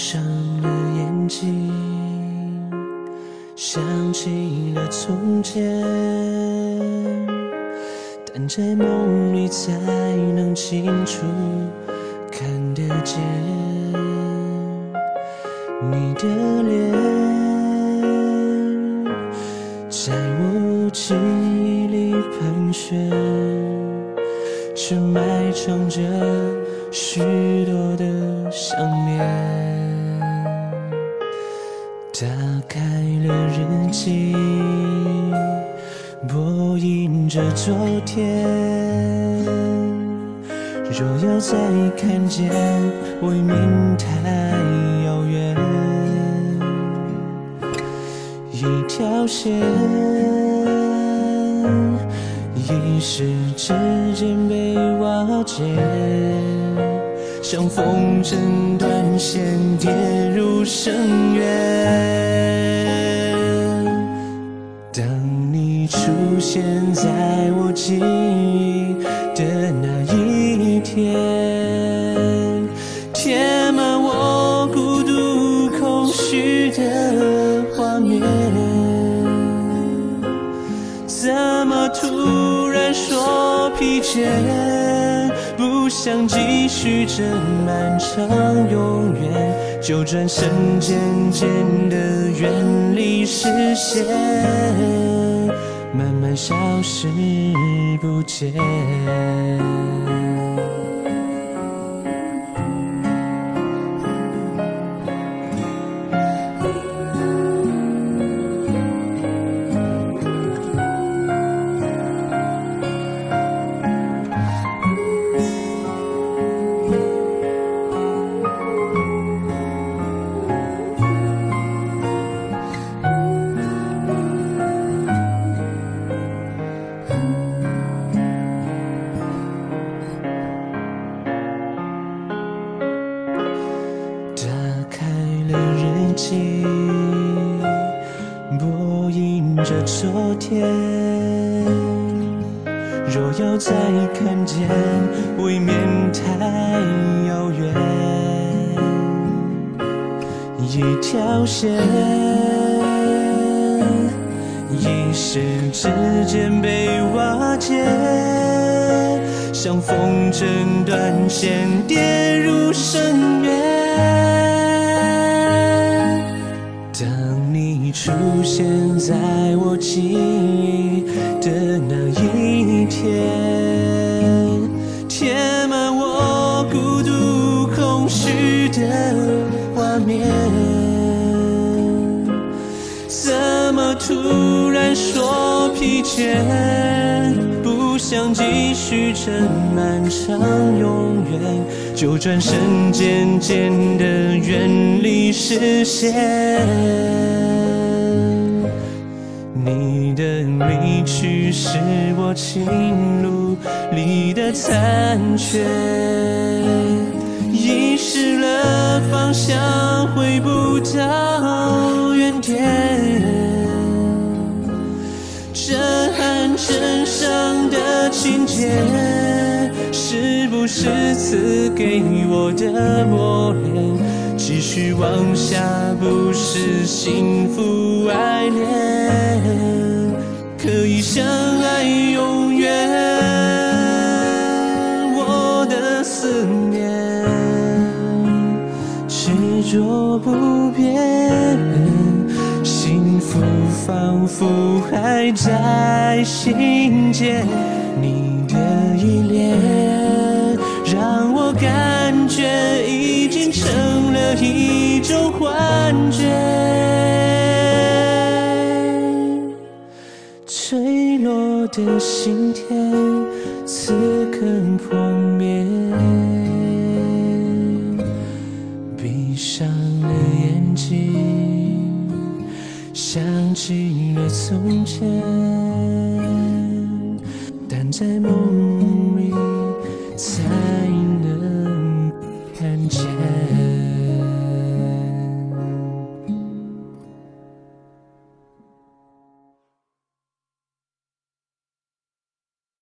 闭上了眼睛，想起了从前，但在梦里才能清楚看得见你的脸，在我记忆里盘旋，却埋藏着许多的打开了日记，播映着昨天。若要再看见，未免太遥远。一条线，一时之间被瓦解。像风筝断线，跌入深渊。当你出现在我记忆的那一天，填满我孤独空虚的画面，怎么突然说疲倦？想继续这漫长永远，就转身渐渐的远离视线，慢慢消失不见。记，播映着昨天。若要再看见，未免太遥远。一条线，一时之间被瓦解。像风筝断线，跌入深渊。在我记忆的那一天，填满我孤独空虚的画面，怎么突然说疲倦？不想继续这漫长永远，就转身渐渐的远离视线。你的离去是我情路里的残缺，遗失了方向，回不到原点。震撼身上的情节，是不是赐给我的磨练？去往下，不是幸福爱恋，可以相爱永远。我的思念执着不变。幸福仿佛还在心间，你的依恋让我感觉已经成一种幻觉坠落的心田此刻破灭闭上了眼睛想起了从前但在梦里才能看见。